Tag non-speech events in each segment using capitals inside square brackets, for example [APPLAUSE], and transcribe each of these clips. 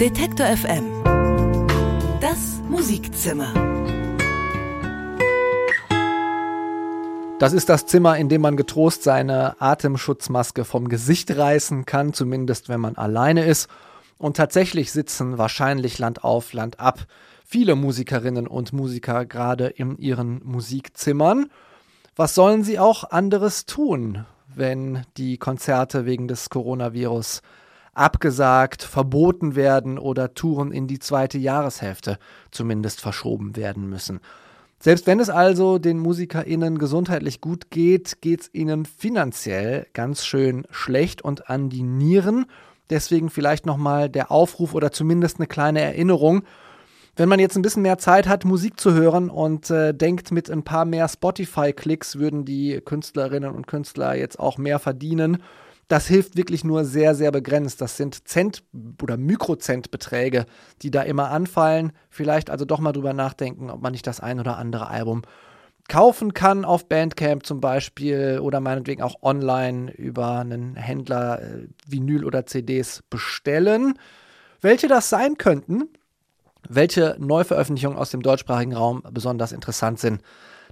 Detektor FM. Das Musikzimmer. Das ist das Zimmer, in dem man getrost seine Atemschutzmaske vom Gesicht reißen kann, zumindest wenn man alleine ist. Und tatsächlich sitzen wahrscheinlich Land auf, Land ab viele Musikerinnen und Musiker gerade in ihren Musikzimmern. Was sollen sie auch anderes tun, wenn die Konzerte wegen des Coronavirus abgesagt, verboten werden oder Touren in die zweite Jahreshälfte zumindest verschoben werden müssen. Selbst wenn es also den MusikerInnen gesundheitlich gut geht, geht es ihnen finanziell ganz schön schlecht und an die Nieren. Deswegen vielleicht nochmal der Aufruf oder zumindest eine kleine Erinnerung. Wenn man jetzt ein bisschen mehr Zeit hat, Musik zu hören und äh, denkt, mit ein paar mehr Spotify-Klicks würden die Künstlerinnen und Künstler jetzt auch mehr verdienen das hilft wirklich nur sehr, sehr begrenzt. Das sind Cent- oder Mikrocentbeträge, die da immer anfallen. Vielleicht also doch mal drüber nachdenken, ob man nicht das ein oder andere Album kaufen kann auf Bandcamp zum Beispiel oder meinetwegen auch online über einen Händler äh, Vinyl oder CDs bestellen. Welche das sein könnten, welche Neuveröffentlichungen aus dem deutschsprachigen Raum besonders interessant sind,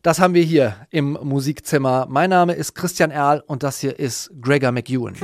das haben wir hier im Musikzimmer. Mein Name ist Christian Erl und das hier ist Gregor McEwen.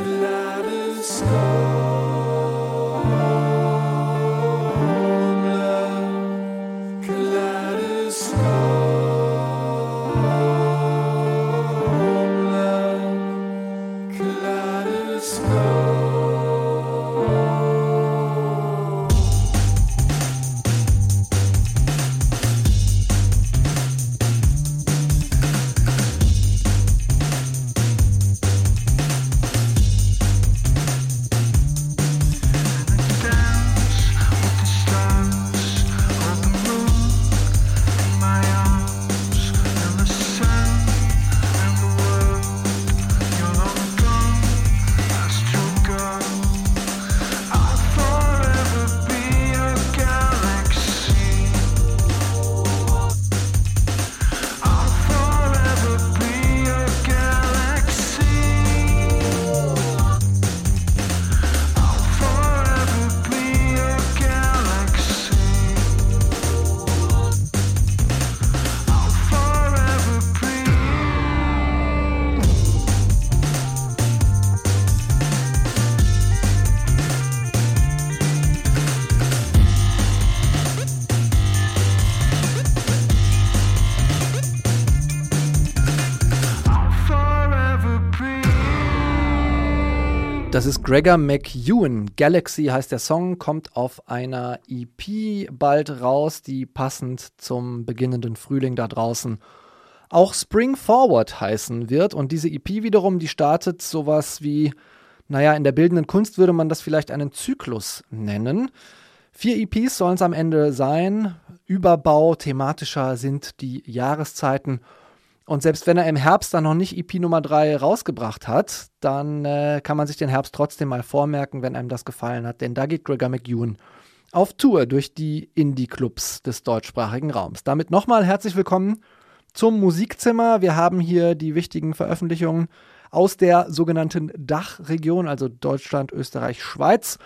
Das ist Gregor McEwen. Galaxy heißt der Song, kommt auf einer EP bald raus, die passend zum beginnenden Frühling da draußen auch Spring Forward heißen wird. Und diese EP wiederum, die startet sowas wie, naja, in der bildenden Kunst würde man das vielleicht einen Zyklus nennen. Vier EPs sollen es am Ende sein. Überbau, thematischer sind die Jahreszeiten. Und selbst wenn er im Herbst dann noch nicht EP Nummer 3 rausgebracht hat, dann äh, kann man sich den Herbst trotzdem mal vormerken, wenn einem das gefallen hat. Denn da geht Gregor McEwen auf Tour durch die Indie-Clubs des deutschsprachigen Raums. Damit nochmal herzlich willkommen zum Musikzimmer. Wir haben hier die wichtigen Veröffentlichungen aus der sogenannten Dachregion, also Deutschland, Österreich, Schweiz.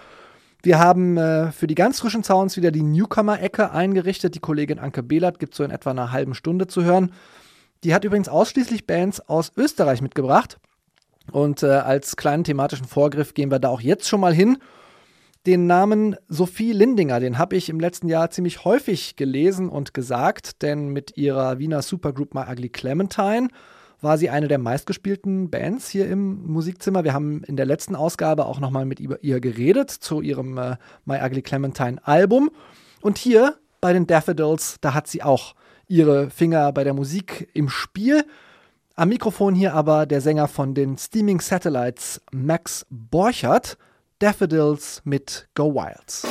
Wir haben äh, für die ganz frischen Sounds wieder die Newcomer-Ecke eingerichtet. Die Kollegin Anke Behlert gibt so in etwa einer halben Stunde zu hören. Die hat übrigens ausschließlich Bands aus Österreich mitgebracht. Und äh, als kleinen thematischen Vorgriff gehen wir da auch jetzt schon mal hin. Den Namen Sophie Lindinger, den habe ich im letzten Jahr ziemlich häufig gelesen und gesagt, denn mit ihrer Wiener Supergroup My Ugly Clementine war sie eine der meistgespielten Bands hier im Musikzimmer. Wir haben in der letzten Ausgabe auch nochmal mit ihr geredet zu ihrem äh, My Ugly Clementine Album. Und hier bei den Daffodils, da hat sie auch ihre Finger bei der Musik im Spiel. Am Mikrofon hier aber der Sänger von den Steaming Satellites, Max Borchert, Daffodils mit Go Wilds.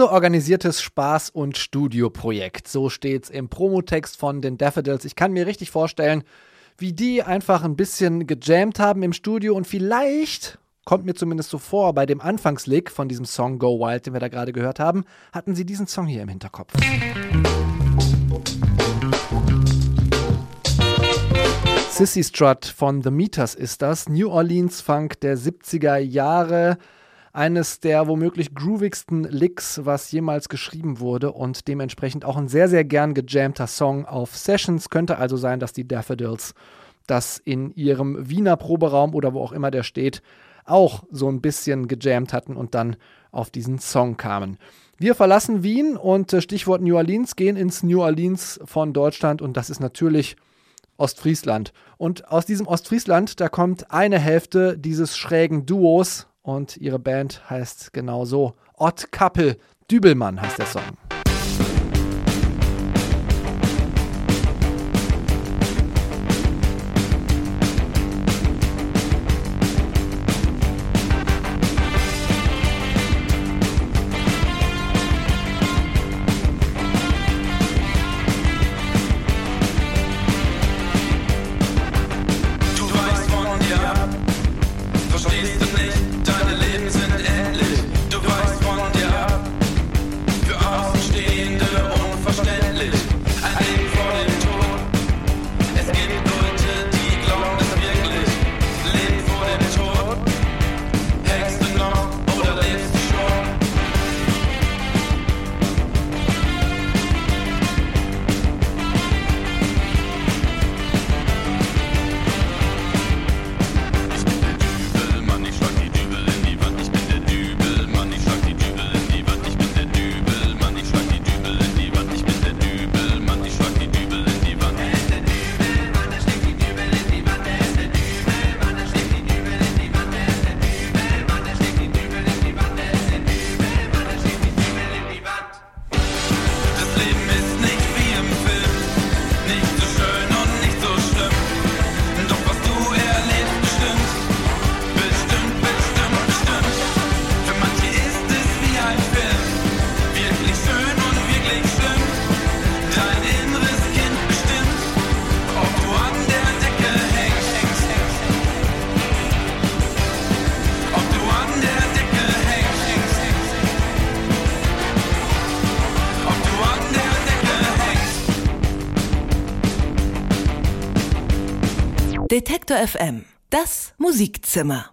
Ein lose organisiertes Spaß- und Studioprojekt. So steht's im Promotext von den Daffodils. Ich kann mir richtig vorstellen, wie die einfach ein bisschen gejammt haben im Studio und vielleicht, kommt mir zumindest so vor, bei dem Anfangslick von diesem Song Go Wild, den wir da gerade gehört haben, hatten sie diesen Song hier im Hinterkopf. Sissy Strut von The Meters ist das. New Orleans Funk der 70er Jahre eines der womöglich groovigsten Licks, was jemals geschrieben wurde und dementsprechend auch ein sehr, sehr gern gejammter Song auf Sessions. Könnte also sein, dass die Daffodils das in ihrem Wiener Proberaum oder wo auch immer der steht, auch so ein bisschen gejammt hatten und dann auf diesen Song kamen. Wir verlassen Wien und äh, Stichwort New Orleans gehen ins New Orleans von Deutschland und das ist natürlich Ostfriesland. Und aus diesem Ostfriesland, da kommt eine Hälfte dieses schrägen Duos, und ihre Band heißt genau so. Ott Kappel Dübelmann heißt der Song. Detektor FM, das Musikzimmer.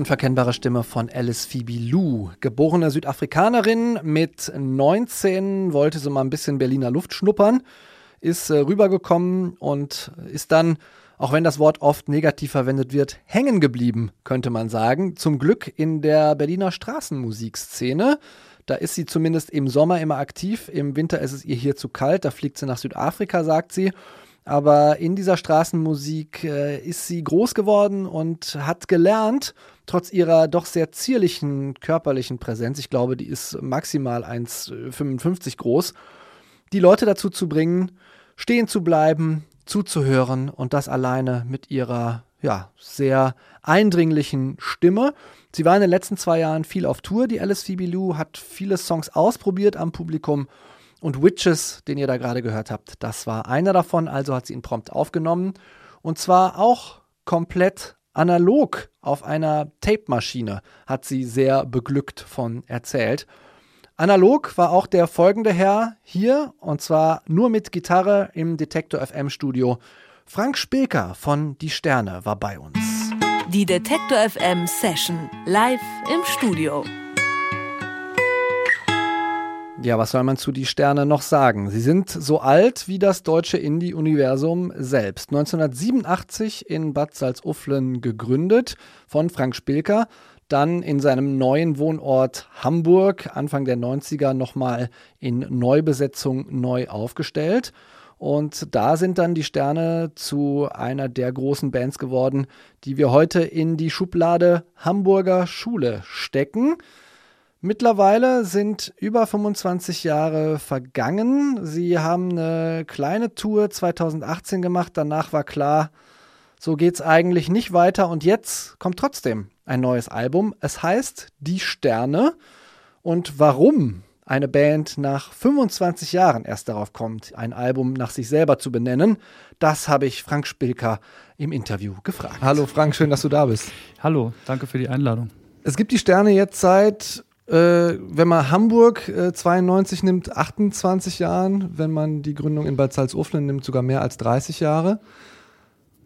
Unverkennbare Stimme von Alice Phoebe Lou. Geborene Südafrikanerin mit 19, wollte so mal ein bisschen Berliner Luft schnuppern, ist äh, rübergekommen und ist dann, auch wenn das Wort oft negativ verwendet wird, hängen geblieben, könnte man sagen. Zum Glück in der Berliner Straßenmusikszene. Da ist sie zumindest im Sommer immer aktiv. Im Winter ist es ihr hier zu kalt. Da fliegt sie nach Südafrika, sagt sie. Aber in dieser Straßenmusik äh, ist sie groß geworden und hat gelernt, trotz ihrer doch sehr zierlichen körperlichen Präsenz, ich glaube, die ist maximal 1,55 groß, die Leute dazu zu bringen, stehen zu bleiben, zuzuhören und das alleine mit ihrer ja, sehr eindringlichen Stimme. Sie war in den letzten zwei Jahren viel auf Tour, die Alice Phoebe Lou, hat viele Songs ausprobiert am Publikum und Witches, den ihr da gerade gehört habt, das war einer davon, also hat sie ihn prompt aufgenommen und zwar auch komplett analog auf einer Tape-Maschine, hat sie sehr beglückt von erzählt. Analog war auch der folgende Herr hier und zwar nur mit Gitarre im Detektor FM Studio. Frank Spilker von Die Sterne war bei uns. Die Detektor FM Session live im Studio. Ja, was soll man zu Die Sterne noch sagen? Sie sind so alt wie das deutsche Indie-Universum selbst. 1987 in Bad Salzuflen gegründet von Frank Spilker dann in seinem neuen Wohnort Hamburg Anfang der 90er nochmal in Neubesetzung neu aufgestellt. Und da sind dann die Sterne zu einer der großen Bands geworden, die wir heute in die Schublade Hamburger Schule stecken. Mittlerweile sind über 25 Jahre vergangen. Sie haben eine kleine Tour 2018 gemacht. Danach war klar, so geht es eigentlich nicht weiter. Und jetzt kommt trotzdem ein neues Album. Es heißt Die Sterne. Und warum eine Band nach 25 Jahren erst darauf kommt, ein Album nach sich selber zu benennen, das habe ich Frank Spilker im Interview gefragt. Hallo Frank, schön, dass du da bist. Hallo, danke für die Einladung. Es gibt die Sterne jetzt seit, wenn man Hamburg äh, 92 nimmt, 28 Jahren. Wenn man die Gründung in Bad Salzuflen nimmt, sogar mehr als 30 Jahre.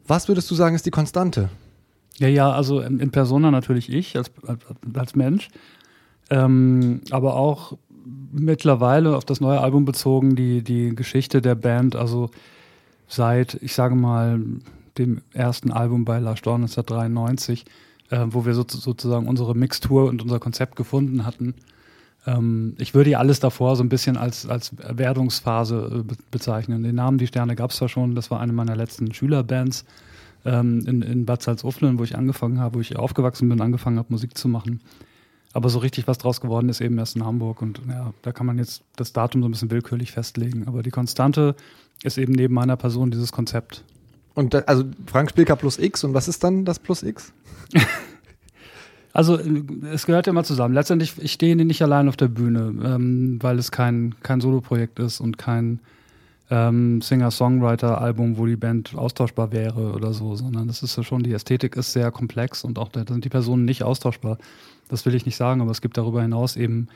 Was würdest du sagen, ist die Konstante? Ja, ja, also in, Persona natürlich ich als, als, Mensch, ähm, aber auch mittlerweile auf das neue Album bezogen die, die Geschichte der Band, also seit, ich sage mal, dem ersten Album bei Lars Dorn 1993, äh, wo wir so, sozusagen unsere Mixtur und unser Konzept gefunden hatten. Ähm, ich würde ja alles davor so ein bisschen als, als Werdungsphase äh, bezeichnen. Den Namen Die Sterne gab es zwar schon, das war eine meiner letzten Schülerbands ähm, in, in Bad Salzuflen, wo ich angefangen habe, wo ich aufgewachsen bin, angefangen habe, Musik zu machen. Aber so richtig was draus geworden ist eben erst in Hamburg und ja, da kann man jetzt das Datum so ein bisschen willkürlich festlegen. Aber die Konstante ist eben neben meiner Person dieses Konzept. Und da, also Frank Spilker plus X und was ist dann das plus X? [LAUGHS] also es gehört ja immer zusammen. Letztendlich, ich stehe nicht allein auf der Bühne, ähm, weil es kein, kein Soloprojekt ist und kein ähm, Singer-Songwriter-Album, wo die Band austauschbar wäre oder so, sondern das ist ja schon, die Ästhetik ist sehr komplex und auch da sind die Personen nicht austauschbar. Das will ich nicht sagen, aber es gibt darüber hinaus eben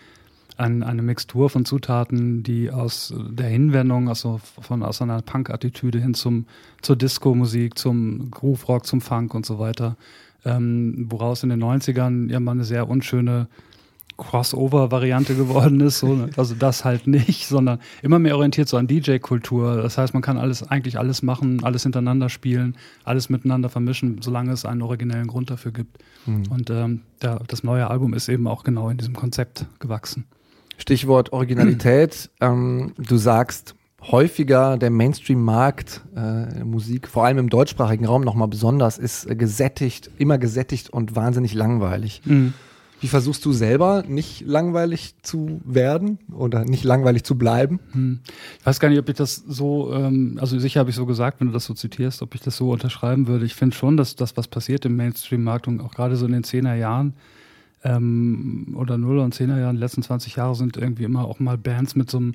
ein, eine Mixtur von Zutaten, die aus der Hinwendung, also von aus einer Punk-Attitüde hin zum, zur Disco-Musik, zum Groove-Rock, zum Funk und so weiter, ähm, woraus in den 90ern ja mal eine sehr unschöne Crossover-Variante geworden ist. So, ne? Also das halt nicht, sondern immer mehr orientiert so an DJ-Kultur. Das heißt, man kann alles, eigentlich alles machen, alles hintereinander spielen, alles miteinander vermischen, solange es einen originellen Grund dafür gibt. Mhm. Und ähm, der, das neue Album ist eben auch genau in diesem Konzept gewachsen. Stichwort Originalität. [CLEARS THROAT] ähm, du sagst, häufiger der Mainstream-Markt äh, Musik, vor allem im deutschsprachigen Raum nochmal besonders, ist äh, gesättigt, immer gesättigt und wahnsinnig langweilig. Mhm. Wie versuchst du selber nicht langweilig zu werden oder nicht langweilig zu bleiben? Hm. Ich weiß gar nicht, ob ich das so, ähm, also sicher habe ich so gesagt, wenn du das so zitierst, ob ich das so unterschreiben würde. Ich finde schon, dass das, was passiert im Mainstream-Markt und auch gerade so in den 10er Jahren ähm, oder 0 und 10er Jahren, letzten 20 Jahre sind irgendwie immer auch mal Bands mit so einem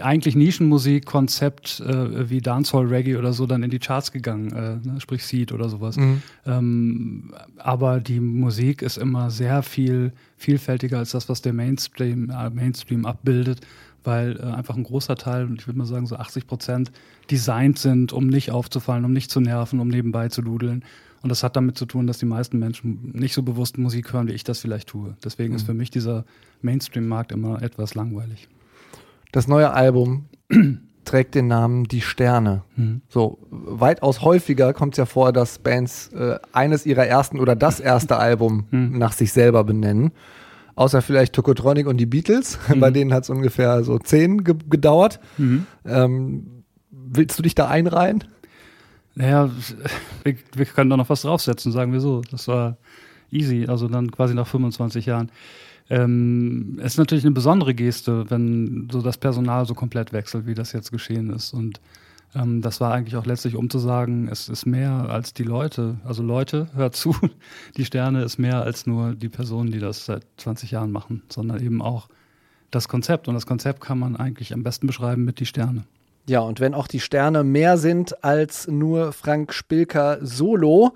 eigentlich Nischenmusik-Konzept äh, wie Dancehall Reggae oder so dann in die Charts gegangen, äh, ne? sprich Seed oder sowas. Mhm. Ähm, aber die Musik ist immer sehr viel vielfältiger als das, was der Mainstream, äh, Mainstream abbildet, weil äh, einfach ein großer Teil, ich würde mal sagen so 80 Prozent, designt sind, um nicht aufzufallen, um nicht zu nerven, um nebenbei zu dudeln. Und das hat damit zu tun, dass die meisten Menschen nicht so bewusst Musik hören, wie ich das vielleicht tue. Deswegen mhm. ist für mich dieser Mainstream-Markt immer etwas langweilig. Das neue Album [CLEARS THROAT] trägt den Namen Die Sterne. Mhm. So, weitaus häufiger kommt es ja vor, dass Bands äh, eines ihrer ersten oder das erste Album mhm. nach sich selber benennen. Außer vielleicht Tokotronic und die Beatles. [LAUGHS] Mhm. Bei denen hat es ungefähr so zehn ge gedauert. Mhm. Ähm, willst du dich da einreihen? Naja, wir, wir können da noch was draufsetzen, sagen wir so. Das war easy, also dann quasi nach 25 Jahren. Ähm, es ist natürlich eine besondere Geste, wenn so das Personal so komplett wechselt, wie das jetzt geschehen ist. Und Ähm, das war eigentlich auch letztlich, um zu sagen, es ist mehr als die Leute. Also Leute, hört zu, [LAUGHS] die Sterne ist mehr als nur die Personen, die das seit 20 Jahren machen, sondern eben auch das Konzept. Und das Konzept kann man eigentlich am besten beschreiben mit die Sterne. Ja, und wenn auch die Sterne mehr sind als nur Frank Spilker solo,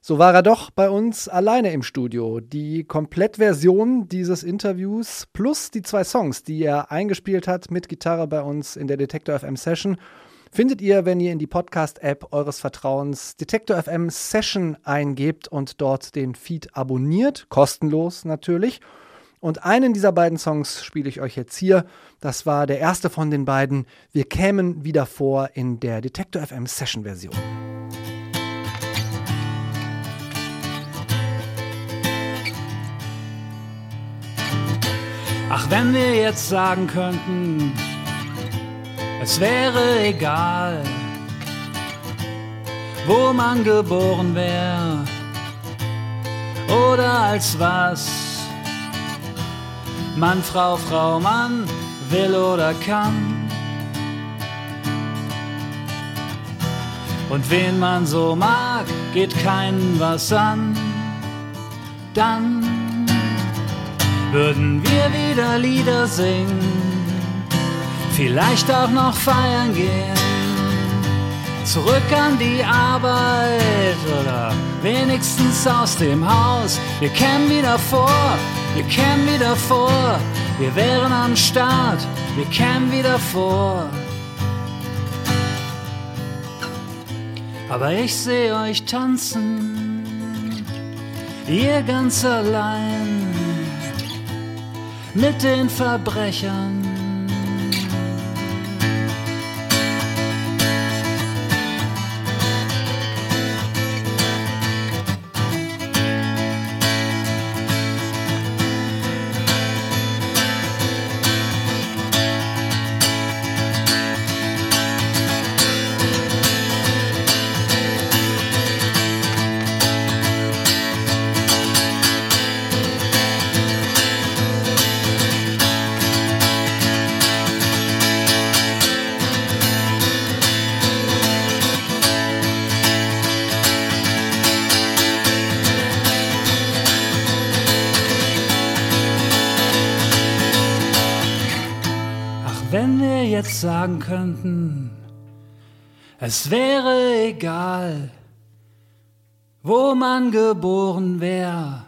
so war er doch bei uns alleine im Studio. Die Komplettversion dieses Interviews plus die zwei Songs, die er eingespielt hat mit Gitarre bei uns in der Detector FM Session, findet ihr, wenn ihr in die Podcast-App eures Vertrauens Detector FM Session eingebt und dort den Feed abonniert, kostenlos natürlich. Und einen dieser beiden Songs spiele ich euch jetzt hier. Das war der erste von den beiden. Wir kämen wieder vor in der Detector FM Session Version. Ach, wenn wir jetzt sagen könnten, es wäre egal, wo man geboren wäre oder als was Mann, Frau, Frau, Mann will oder kann. Und wen man so mag, geht keinen was an. Dann würden wir wieder Lieder singen, vielleicht auch noch feiern gehen. Zurück an die Arbeit oder wenigstens aus dem Haus. Wir kämen wieder vor, wir kämen wieder vor, wir wären am Start, wir kämen wieder vor. Aber ich sehe euch tanzen, ihr ganz allein mit den Verbrechern. Könnten, es wäre egal, wo man geboren wäre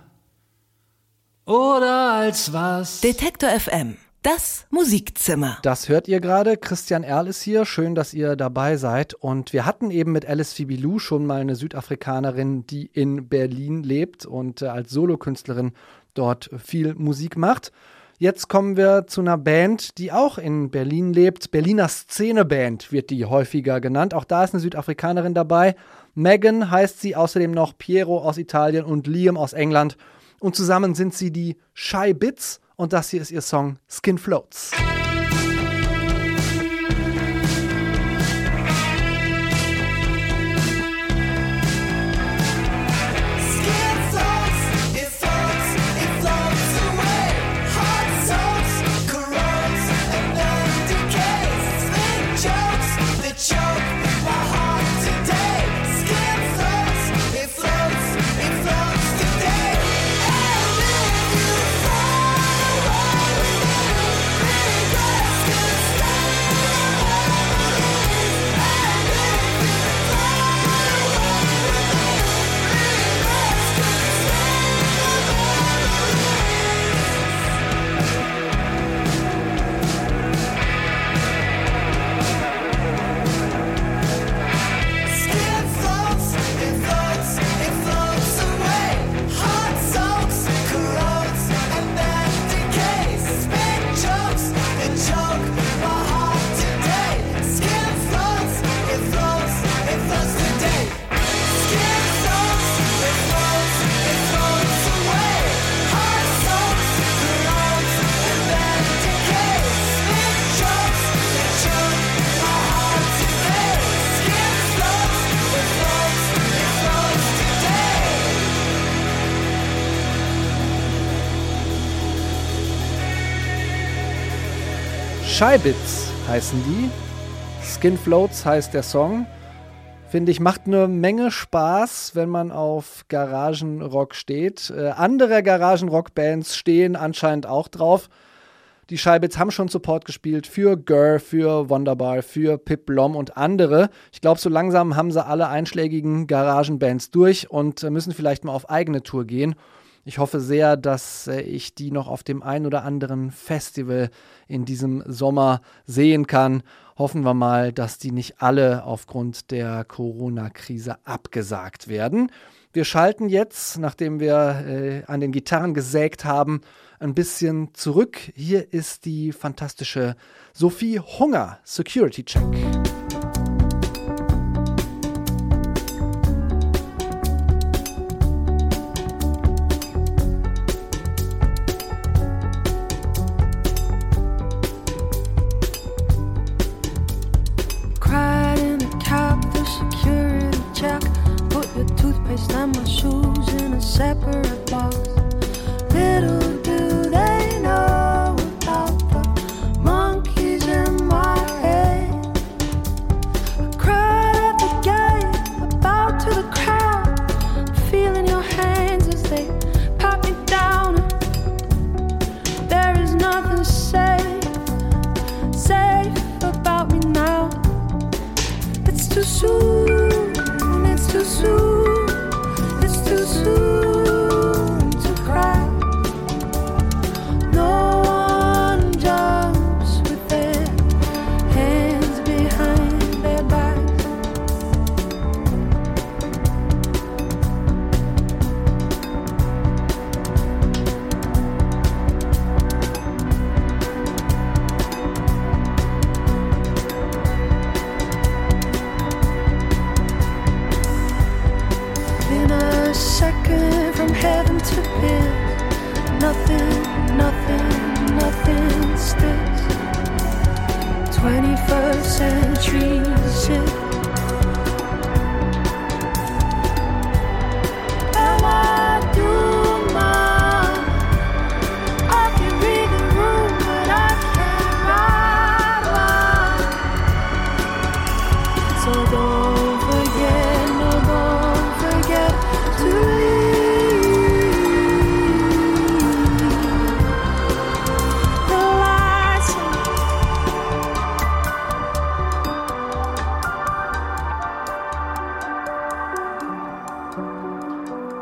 oder als was. Detektor FM. Das Musikzimmer. Das hört ihr gerade. Christian Erl ist hier. Schön, dass ihr dabei seid. Und wir hatten eben mit Alice Fibilou schon mal eine Südafrikanerin, die in Berlin lebt und äh, als Solokünstlerin dort viel Musik macht. Jetzt kommen wir zu einer Band, die auch in Berlin lebt. Berliner Szeneband wird die häufiger genannt. Auch da ist eine Südafrikanerin dabei. Megan heißt sie, außerdem noch Piero aus Italien und Liam aus England. Und zusammen sind sie die Shy Bits und das hier ist ihr Song Skin Floats. Scheibitz heißen die. Skin Floats heißt der Song. Finde ich, macht eine Menge Spaß, wenn man auf Garagenrock steht. Äh, andere Garagenrock-Bands stehen anscheinend auch drauf. Die Scheibits haben schon Support gespielt für Gurr, für Wonderbar, für Pip Lom und andere. Ich glaube, so langsam haben sie alle einschlägigen Garagenbands durch und äh, müssen vielleicht mal auf eigene Tour gehen. Ich hoffe sehr, dass äh, ich die noch auf dem ein oder anderen Festival in diesem Sommer sehen kann. Hoffen wir mal, dass die nicht alle aufgrund der Corona-Krise abgesagt werden. Wir schalten jetzt, nachdem wir äh, an den Gitarren gesägt haben, ein bisschen zurück. Hier ist die fantastische Sophie Hunger Security Check. nothing, nothing sticks. 21st century shit.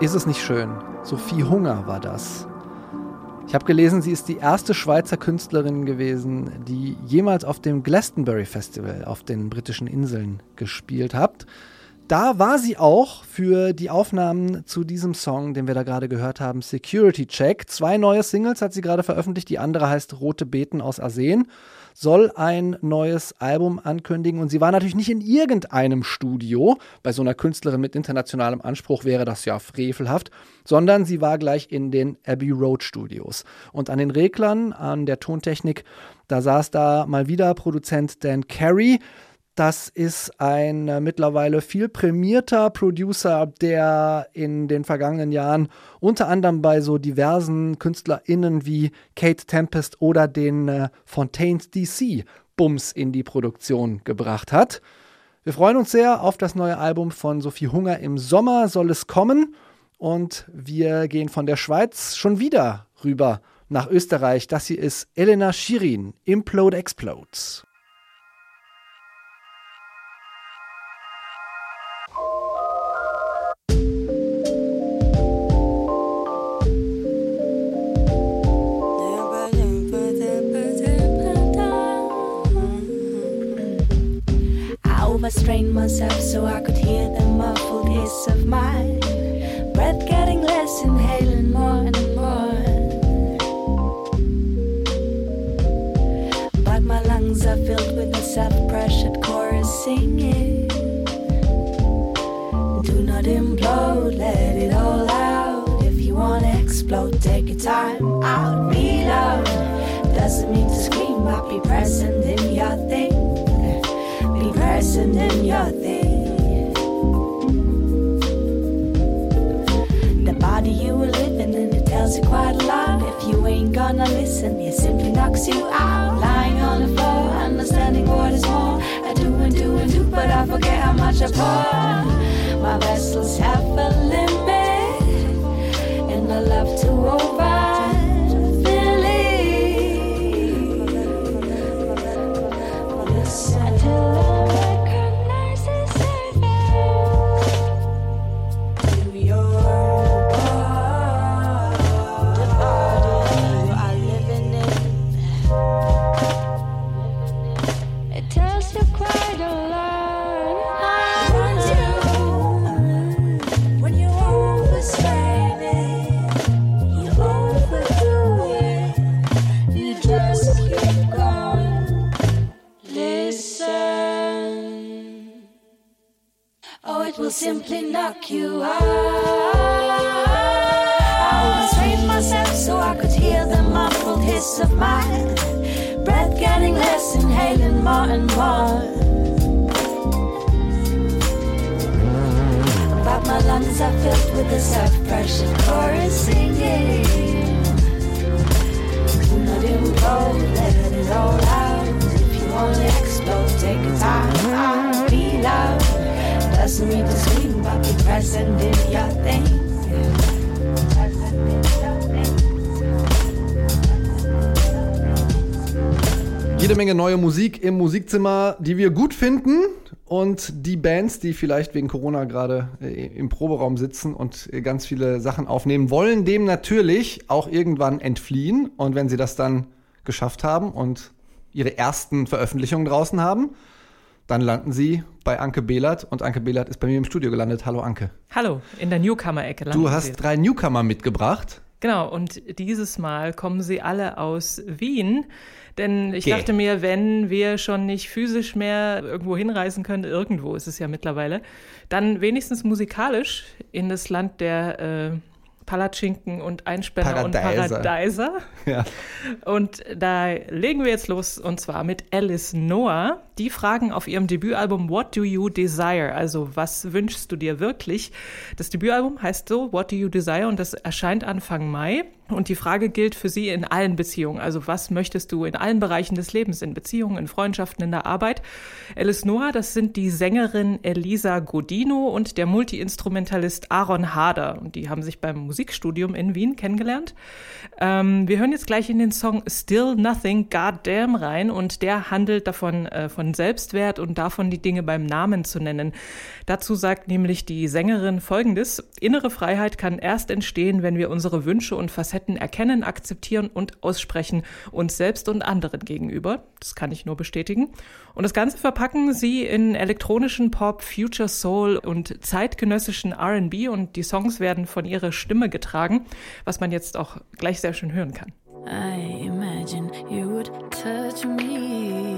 Ist es nicht schön? Sophie Hunger war das. Ich habe gelesen, sie ist die erste Schweizer Künstlerin gewesen, die jemals auf dem Glastonbury Festival auf den britischen Inseln gespielt hat. Da war sie auch für die Aufnahmen zu diesem Song, den wir da gerade gehört haben, Security Check. Zwei neue Singles hat sie gerade veröffentlicht. Die andere heißt Rote Beeten aus Arsen soll ein neues Album ankündigen. Und sie war natürlich nicht in irgendeinem Studio. Bei so einer Künstlerin mit internationalem Anspruch wäre das ja frevelhaft, sondern sie war gleich in den Abbey Road Studios. Und an den Reglern, an der Tontechnik, da saß da mal wieder Produzent Dan Carey. Das ist ein äh, mittlerweile viel prämierter Producer, der in den vergangenen Jahren unter anderem bei so diversen KünstlerInnen wie Kate Tempest oder den äh, Fontaines DC Bums in die Produktion gebracht hat. Wir freuen uns sehr auf das neue Album von Sophie Hunger. Im Sommer soll es kommen und wir gehen von der Schweiz schon wieder rüber nach Österreich. Das hier ist Elena Shirin, Implode Explodes. Overstrained myself so I could hear the muffled hiss of my breath getting less, inhaling more and more. But my lungs are filled with a self-pressured chorus singing. Do not implode, let it all out. If you wanna explode, take your time out. Reload doesn't mean to scream, but be present in your thing in your thing. The body you were living in, it tells you quite a lot. If you ain't gonna listen, it simply knocks you out. Lying on the floor, understanding what is more. I do apart. My vessels have a limit, and I love to overfill simply knock you out. I restrained myself so I could hear the muffled hiss of my breath getting less, inhaling more and more. But my lungs are filled with the self-pressure chorus singing. Let it go, let it all out. If you wanna explode, take your time. Be loud. Doesn't mean to scream, but be present in your thing. Present in your thing. Jede Menge neue Musik im Musikzimmer, die wir gut finden. Und die Bands, die vielleicht wegen Corona gerade äh, im Proberaum sitzen und äh, ganz viele Sachen aufnehmen, wollen dem natürlich auch irgendwann entfliehen. Und wenn sie das dann geschafft haben und ihre ersten Veröffentlichungen draußen haben, dann landen sie bei Anke Behlert. Und Anke Behlert ist bei mir im Studio gelandet. Hallo Anke. Hallo, in der Newcomer-Ecke. Du hast drei Newcomer mitgebracht. Genau, und dieses Mal kommen sie alle aus Wien. Denn ich Okay. dachte mir, wenn wir schon nicht physisch mehr irgendwo hinreisen können, irgendwo ist es ja mittlerweile, dann wenigstens musikalisch in das Land der äh, Palatschinken und Einspänner und Paradeiser. Paradeiser. Ja. Und da legen wir jetzt los und zwar mit Alice Noah. Die fragen auf ihrem Debütalbum What Do You Desire? Also was wünschst du dir wirklich? Das Debütalbum heißt so What Do You Desire und das erscheint Anfang Mai. Und die Frage gilt für sie in allen Beziehungen. Also was möchtest du in allen Bereichen des Lebens, in Beziehungen, in Freundschaften, in der Arbeit? Alice Noah, das sind die Sängerin Elisa Godino und der Multiinstrumentalist Aaron Harder. Und die haben sich beim Musikstudium in Wien kennengelernt. Ähm, wir hören jetzt gleich in den Song Still Nothing Goddamn rein und der handelt davon äh, von Selbstwert und davon die Dinge beim Namen zu nennen. Dazu sagt nämlich die Sängerin folgendes: Innere Freiheit kann erst entstehen, wenn wir unsere Wünsche und Facetten erkennen, akzeptieren und aussprechen, uns selbst und anderen gegenüber. Das kann ich nur bestätigen. Und das Ganze verpacken sie in elektronischen Pop, Future Soul und zeitgenössischen R&B und die Songs werden von ihrer Stimme getragen, was man jetzt auch gleich sehr schön hören kann. I imagine you would touch me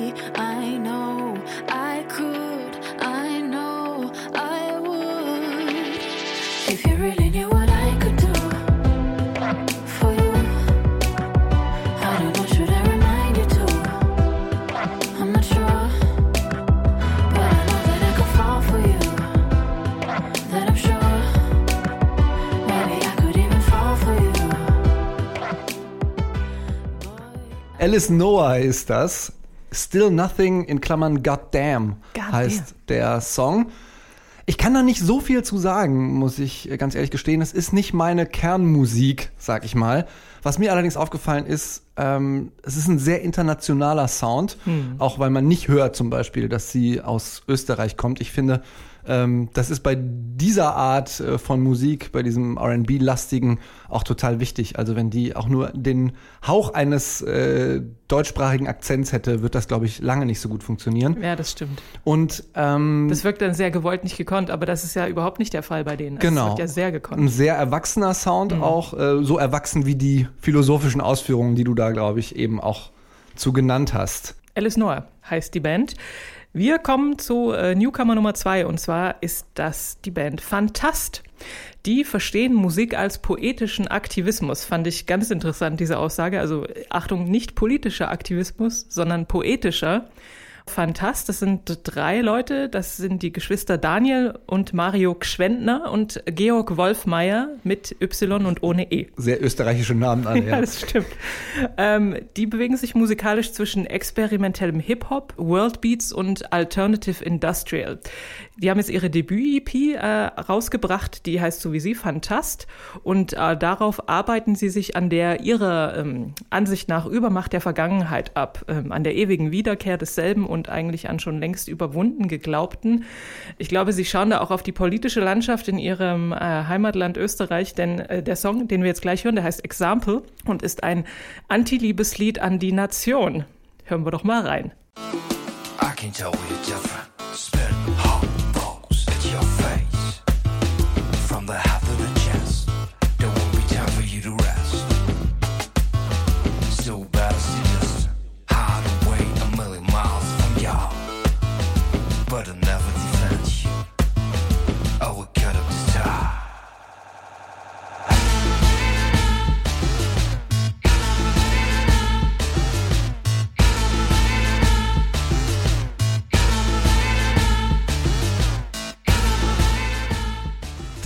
Alice Noah ist das. Still Nothing in Klammern Goddamn Goddamn. heißt der Song. Ich kann da nicht so viel zu sagen, muss ich ganz ehrlich gestehen. Es ist nicht meine Kernmusik, sag ich mal. Was mir allerdings aufgefallen ist, ähm, es ist ein sehr internationaler Sound, auch weil man nicht hört zum Beispiel, dass sie aus Österreich kommt. Ich finde, ähm, das ist bei dieser Art äh, von Musik, bei diesem RB-lastigen, auch total wichtig. Also wenn die auch nur den Hauch eines äh, deutschsprachigen Akzents hätte, wird das, glaube ich, lange nicht so gut funktionieren. Ja, das stimmt. Und ähm, Das wirkt dann sehr gewollt, nicht gekonnt, aber das ist ja überhaupt nicht der Fall bei denen. Also Genau. Wird ja sehr ein gekonnt. sehr erwachsener Sound auch, äh, so erwachsen wie die philosophischen Ausführungen, die du da, glaube ich, eben auch zu genannt hast. Alice Noah heißt die Band. Wir kommen zu äh, Newcomer Nummer zwei und zwar ist das die Band Fantast. Die verstehen Musik als poetischen Aktivismus. Fand ich ganz interessant, diese Aussage. Also Achtung, nicht politischer Aktivismus, sondern poetischer. Fantast, das sind drei Leute, das sind die Geschwister Daniel und Mario Gschwendner und Georg Wolfmeier mit Y und ohne E. Sehr österreichische Namen an, [LAUGHS] Ja, das stimmt. Ähm, die bewegen sich musikalisch zwischen experimentellem Hip-Hop, Worldbeats und Alternative Industrial. Die haben jetzt ihre Debüt-EP äh, rausgebracht, die heißt so wie sie Fantast. Und äh, darauf arbeiten sie sich an der ihrer ähm, Ansicht nach Übermacht der Vergangenheit ab, ähm, an der ewigen Wiederkehr desselben und eigentlich an schon längst überwunden geglaubten. Ich glaube, sie schauen da auch auf die politische Landschaft in ihrem äh, Heimatland Österreich, denn äh, der Song, den wir jetzt gleich hören, der heißt Example und ist ein Anti-Liebeslied an die Nation. Hören wir doch mal rein. I can tell we're different.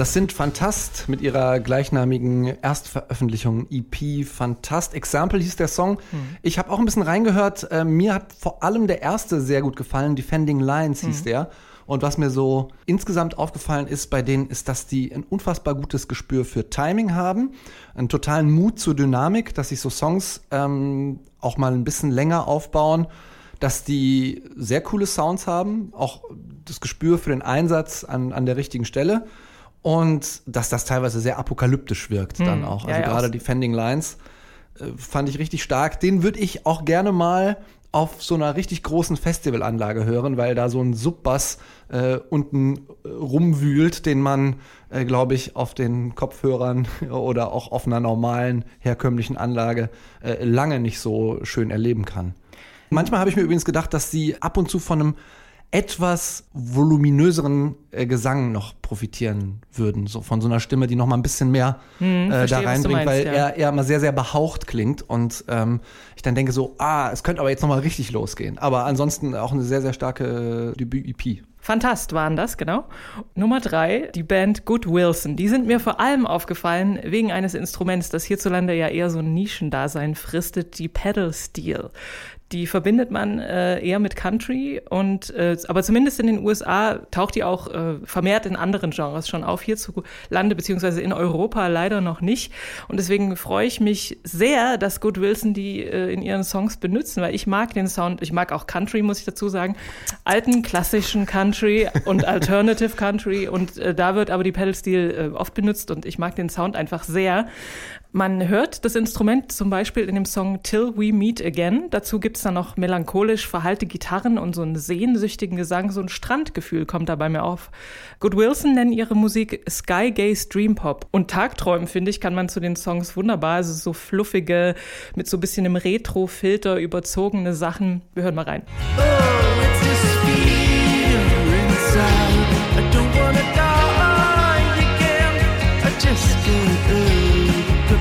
Das sind Fantast mit ihrer gleichnamigen Erstveröffentlichung EP Fantast. Example hieß der Song. Ich habe auch ein bisschen reingehört. Äh, mir hat vor allem der erste sehr gut gefallen. Defending Lines hieß der. Und was mir so insgesamt aufgefallen ist bei denen, ist, dass die ein unfassbar gutes Gespür für Timing haben, einen totalen Mut zur Dynamik, dass sich so Songs ähm, auch mal ein bisschen länger aufbauen, dass die sehr coole Sounds haben, auch das Gespür für den Einsatz an, an der richtigen Stelle und dass das teilweise sehr apokalyptisch wirkt dann auch. Also ja, gerade Defending Lines äh, fand ich richtig stark. Den würde ich auch gerne mal auf so einer richtig großen Festivalanlage hören, weil da so ein Subbass äh, unten äh, rumwühlt, den man, äh, glaube ich, auf den Kopfhörern [LAUGHS] oder auch auf einer normalen, herkömmlichen Anlage äh, lange nicht so schön erleben kann. Manchmal habe ich mir übrigens gedacht, dass sie ab und zu von einem etwas voluminöseren äh, Gesang noch profitieren würden, so von so einer Stimme, die noch mal ein bisschen mehr äh, da verstehe, du reinbringt, meinst, weil ja. er, er immer sehr, sehr behaucht klingt und ähm, ich dann denke so, ah, es könnte aber jetzt noch mal richtig losgehen. Aber ansonsten auch eine sehr, sehr starke äh, Debüt-EP. Fantast waren das, genau. Nummer drei, die Band Good Wilson. Die sind mir vor allem aufgefallen wegen eines Instruments, das hierzulande ja eher so ein Nischendasein fristet, die Pedal Steel. Die verbindet man äh, eher mit Country und äh, aber zumindest in den USA taucht die auch äh, vermehrt in anderen Genres schon auf, hierzulande beziehungsweise in Europa leider noch nicht. Und deswegen freue ich mich sehr, dass Good Wilson die äh, in ihren Songs benutzen, weil ich mag den Sound, ich mag auch Country, muss ich dazu sagen, alten klassischen Country und [LAUGHS] Alternative Country und äh, da wird aber die Pedal Steel äh, oft benutzt und ich mag den Sound einfach sehr. Man hört das Instrument zum Beispiel in dem Song Till We Meet Again. Dazu gibt's dann noch melancholisch verhallte Gitarren und so einen sehnsüchtigen Gesang. So ein Strandgefühl kommt da bei mir auf. Good Wilson nennen ihre Musik Sky Gaze Dream Pop. Und Tagträumen, finde ich, kann man zu den Songs wunderbar, also so fluffige, mit so ein bisschen einem Retro-Filter überzogene Sachen. Wir hören mal rein. Oh,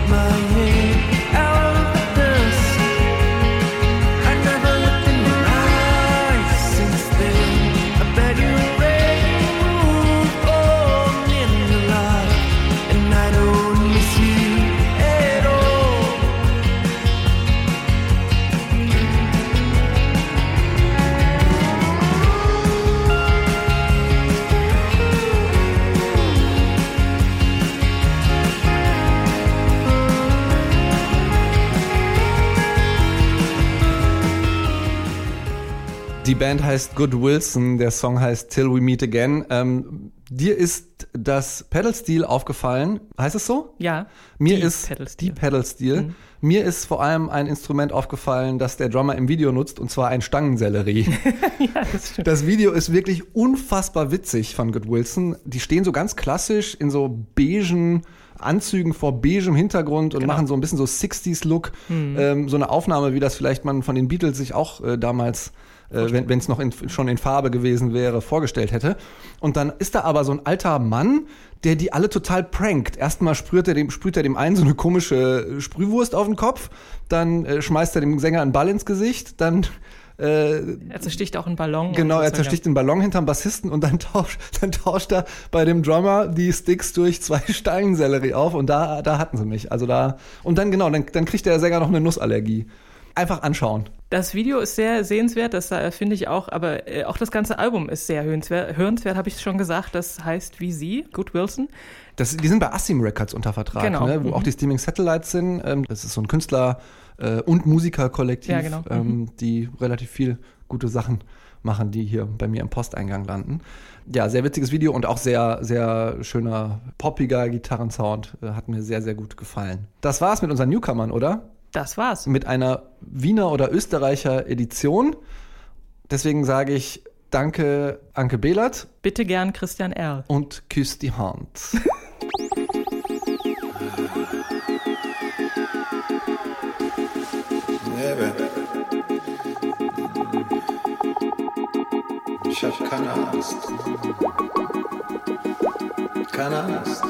my Die Band heißt Good Wilson, der Song heißt Till We Meet Again. Ähm, dir ist das Pedal Steel aufgefallen, heißt es so? Ja. Mir die ist Pedal die. Pedal Steel. Mir ist vor allem ein Instrument aufgefallen, das der Drummer im Video nutzt, und zwar ein Stangensellerie. [LAUGHS] ja, das stimmt. Das Video ist wirklich unfassbar witzig von Good Wilson. Die stehen so ganz klassisch in so beigen Anzügen vor beigem Hintergrund und Genau. machen so ein bisschen so 60s-Look. Ähm, so eine Aufnahme, wie das vielleicht man von den Beatles sich auch äh, damals, äh, wenn es noch in, schon in Farbe gewesen wäre, vorgestellt hätte. Und dann ist da aber so ein alter Mann, der die alle total prankt. Erstmal sprüht er dem, sprüht er dem einen so eine komische Sprühwurst auf den Kopf, dann äh, schmeißt er dem Sänger einen Ball ins Gesicht, dann Äh, Er zersticht auch einen Ballon. Genau, er zersticht den Ballon hinterm Bassisten und dann [LAUGHS] tauscht, dann tauscht er bei dem Drummer die Sticks durch zwei [LAUGHS] Steinsellerie auf und da, da hatten sie mich. Also da, und dann genau, dann, dann kriegt der Sänger noch eine Nussallergie. Einfach anschauen. Das Video ist sehr sehenswert, das finde ich auch, aber äh, auch das ganze Album ist sehr hörenswert. Hörenswert habe ich schon gesagt, das heißt wie sie, Good Wilson. Das, die sind bei Assim Records unter Vertrag, Genau. ne, wo Mhm. auch die Steaming Satellites sind. Ähm, das ist so ein Künstler- äh, und Musikerkollektiv, Ja, genau. ähm, die relativ viel gute Sachen machen, die hier bei mir im Posteingang landen. Ja, sehr witziges Video und auch sehr, sehr schöner, poppiger Gitarrensound. Äh, hat mir sehr, sehr gut gefallen. Das war's mit unseren Newcomern, oder? Das war's. Mit einer Wiener oder Österreicher Edition. Deswegen sage ich Danke, Anke Behlert Bitte gern Christian Erl. und küss die Hand. [LAUGHS] Ich hab keine Angst. Keine Angst.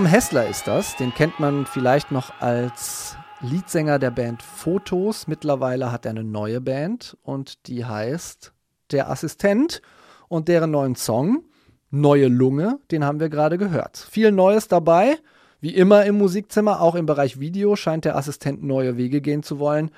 Tom Hessler ist das. Den kennt man vielleicht noch als Leadsänger der Band Fotos. Mittlerweile hat er eine neue Band und die heißt Der Assistent und deren neuen Song Neue Lunge, den haben wir gerade gehört. Viel Neues dabei. Wie immer im Musikzimmer, auch im Bereich Video scheint der Assistent neue Wege gehen zu wollen.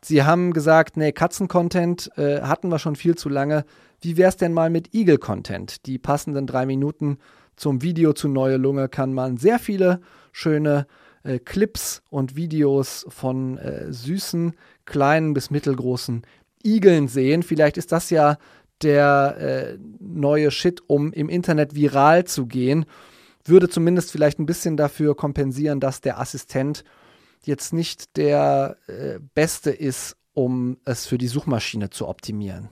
Sie haben gesagt, nee, Katzen-Content äh, hatten wir schon viel zu lange. Wie wär's denn mal mit Eagle-Content? Die passenden drei Minuten zum Video zu Neue Lunge kann man sehr viele schöne äh, Clips und Videos von äh, süßen, kleinen bis mittelgroßen Igeln sehen. Vielleicht ist das ja der äh, neue Shit, um im Internet viral zu gehen. Würde zumindest vielleicht ein bisschen dafür kompensieren, dass der Assistent jetzt nicht der äh, beste ist, um es für die Suchmaschine zu optimieren.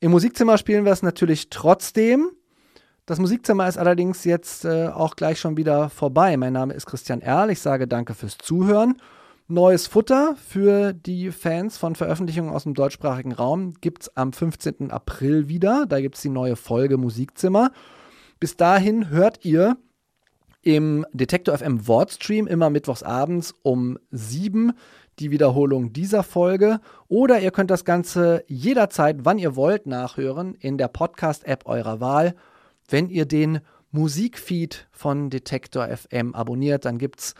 Im Musikzimmer spielen wir es natürlich trotzdem. Das Musikzimmer ist allerdings jetzt äh, auch gleich schon wieder vorbei. Mein Name ist Christian Erl. Ich sage danke fürs Zuhören. Neues Futter für die Fans von Veröffentlichungen aus dem deutschsprachigen Raum gibt es am 15. April wieder. Da gibt es die neue Folge Musikzimmer. Bis dahin hört ihr im Detektor FM Wortstream immer mittwochs abends um 7 die Wiederholung dieser Folge. Oder ihr könnt das Ganze jederzeit, wann ihr wollt, nachhören in der Podcast-App eurer Wahl. Wenn ihr den Musikfeed von Detektor FM abonniert, dann gibt es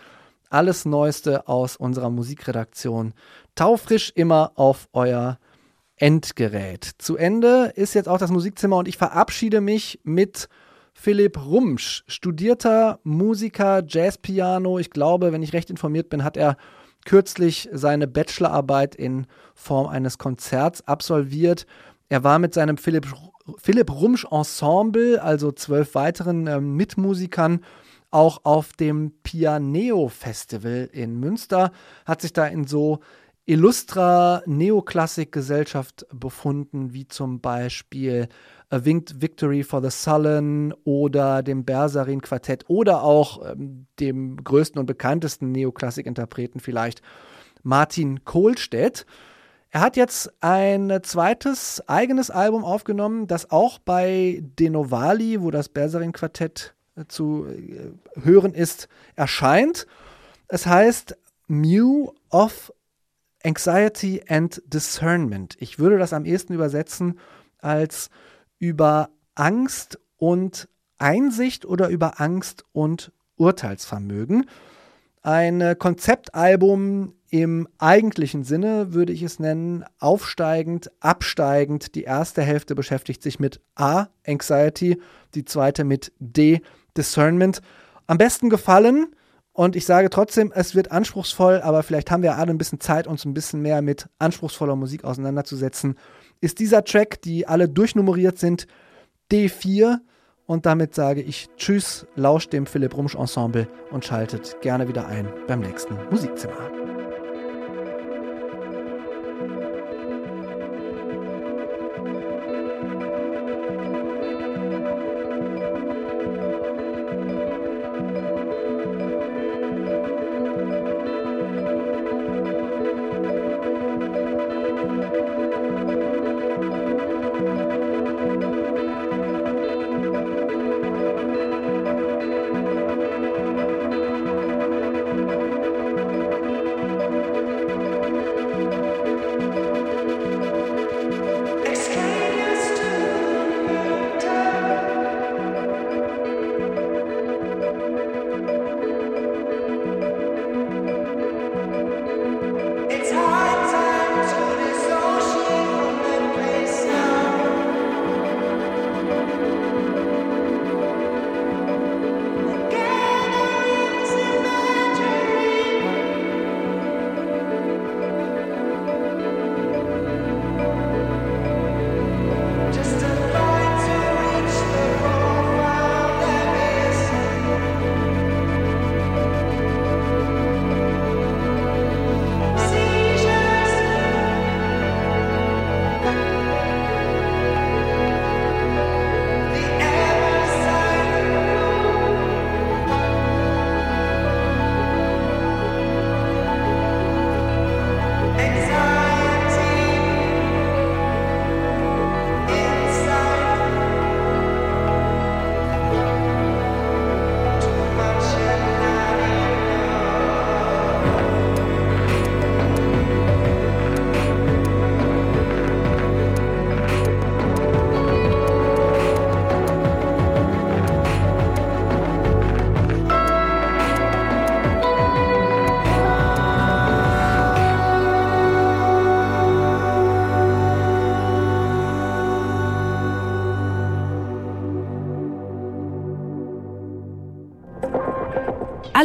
alles Neueste aus unserer Musikredaktion taufrisch immer auf euer Endgerät. Zu Ende ist jetzt auch das Musikzimmer und ich verabschiede mich mit Philipp Rumsch, studierter Musiker, Jazzpiano. Ich glaube, wenn ich recht informiert bin, hat er kürzlich seine Bachelorarbeit in Form eines Konzerts absolviert. Er war mit seinem Philipp, Philipp Rumsch Ensemble, also zwölf weiteren äh, Mitmusikern, auch auf dem Pianeo Festival in Münster, hat sich da in so illustrer Neoklassik-Gesellschaft befunden, wie zum Beispiel A Winged Victory for the Sullen oder dem Bersarin Quartett oder auch ähm, dem größten und bekanntesten Neoklassik-Interpreten vielleicht Martin Kohlstedt. Er hat jetzt ein zweites eigenes Album aufgenommen, das auch bei Denovali, wo das Bersarin Quartett äh, zu äh, hören ist, erscheint. Es heißt Mew of Anxiety and Discernment. Ich würde das am ehesten übersetzen als über Angst und Einsicht oder über Angst und Urteilsvermögen. Ein äh, Konzeptalbum im eigentlichen Sinne würde ich es nennen, aufsteigend, absteigend. Die erste Hälfte beschäftigt sich mit A, Anxiety, die zweite mit D, Discernment. Am besten gefallen, und ich sage trotzdem, es wird anspruchsvoll, aber vielleicht haben wir alle ein bisschen Zeit, uns ein bisschen mehr mit anspruchsvoller Musik auseinanderzusetzen, ist dieser Track, die alle durchnummeriert sind, D4 und damit sage ich Tschüss, lauscht dem Philipp Rumsch Ensemble und schaltet gerne wieder ein beim nächsten Musikzimmer.